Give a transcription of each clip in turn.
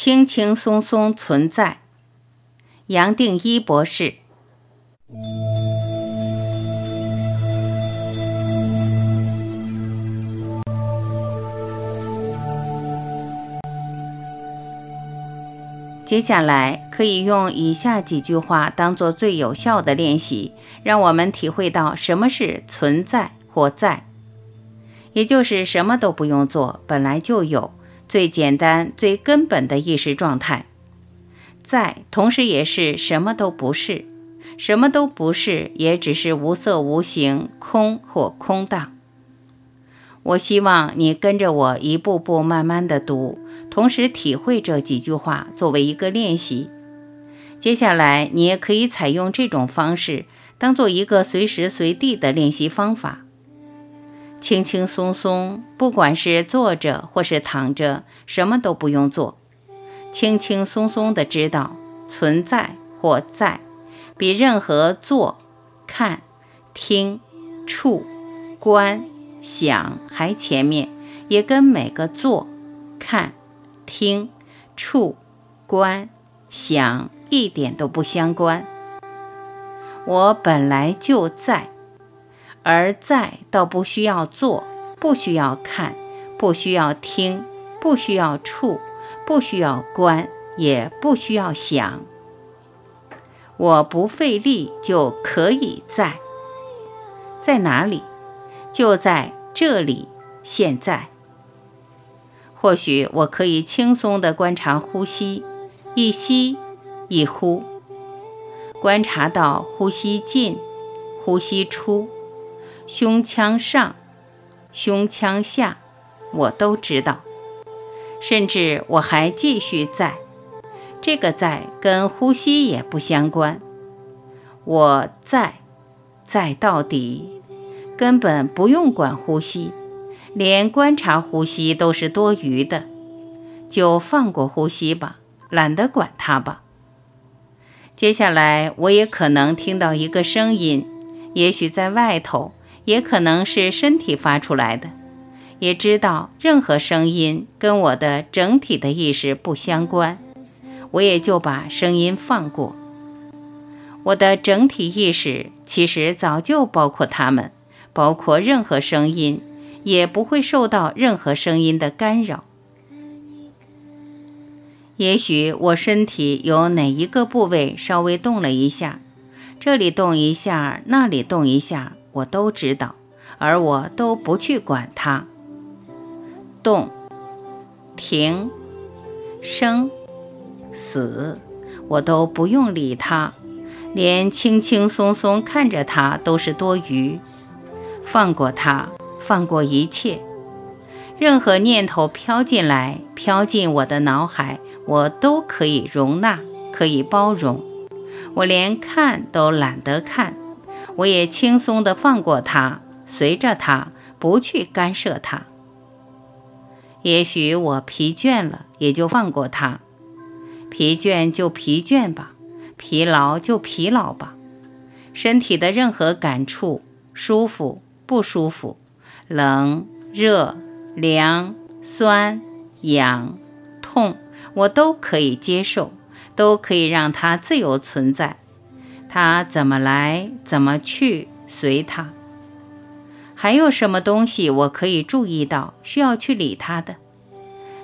轻轻松松存在。杨定一博士。接下来可以用以下几句话当做最有效的练习，让我们体会到什么是存在或在，也就是什么都不用做，本来就有最简单、最根本的意识状态。在，同时也是什么都不是，什么都不是，也只是无色无形、空或空荡。我希望你跟着我一步步慢慢的读。同时体会这几句话作为一个练习。接下来，你也可以采用这种方式，当做一个随时随地的练习方法。轻轻松松，不管是坐着或是躺着，什么都不用做，轻轻松松的知道存在或在，比任何做、看、听、触、观、想还前面，也跟每个做、看。听、触、观、想，一点都不相关。我本来就在，而在倒不需要做，不需要看，不需要听，不需要触，不需要观，也不需要想。我不费力就可以在，在哪里？就在这里，现在。或许我可以轻松地观察呼吸，一吸一呼，观察到呼吸进，呼吸出，胸腔上，胸腔下，我都知道。甚至我还继续在，这个在跟呼吸也不相关。我在，在到底，根本不用管呼吸。连观察呼吸都是多余的，就放过呼吸吧，懒得管它吧。接下来，我也可能听到一个声音，也许在外头，也可能是身体发出来的。也知道任何声音跟我的整体的意识不相关，我也就把声音放过。我的整体意识其实早就包括它们，包括任何声音。也不会受到任何声音的干扰。也许我身体有哪一个部位稍微动了一下，这里动一下，那里动一下，我都知道，而我都不去管它。动、停、生、死，我都不用理它，连轻轻松松看着它都是多余，放过它。放过一切，任何念头飘进来、飘进我的脑海，我都可以容纳，可以包容。我连看都懒得看，我也轻松地放过它，随着它，不去干涉它。也许我疲倦了，也就放过它。疲倦就疲倦吧，疲劳就疲劳吧。身体的任何感触，舒服不舒服？冷、热、凉、酸、痒、痛，我都可以接受，都可以让它自由存在。它怎么来，怎么去，随它。还有什么东西我可以注意到，需要去理它的？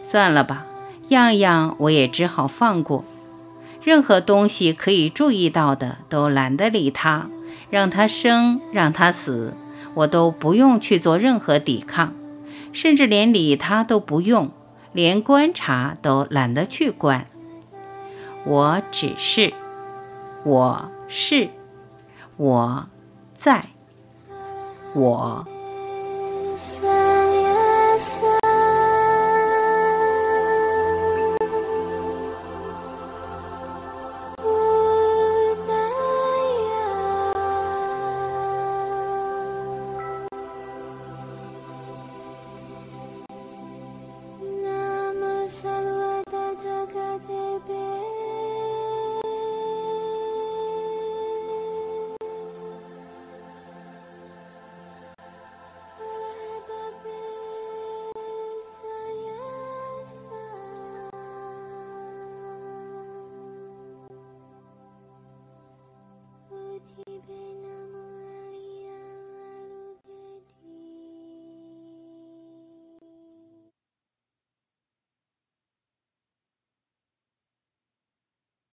算了吧，样样我也只好放过。任何东西可以注意到的，都懒得理它，让它生，让它死。我都不用去做任何抵抗，甚至连理他都不用，连观察都懒得去观。我只是，我是。我在。我。三月三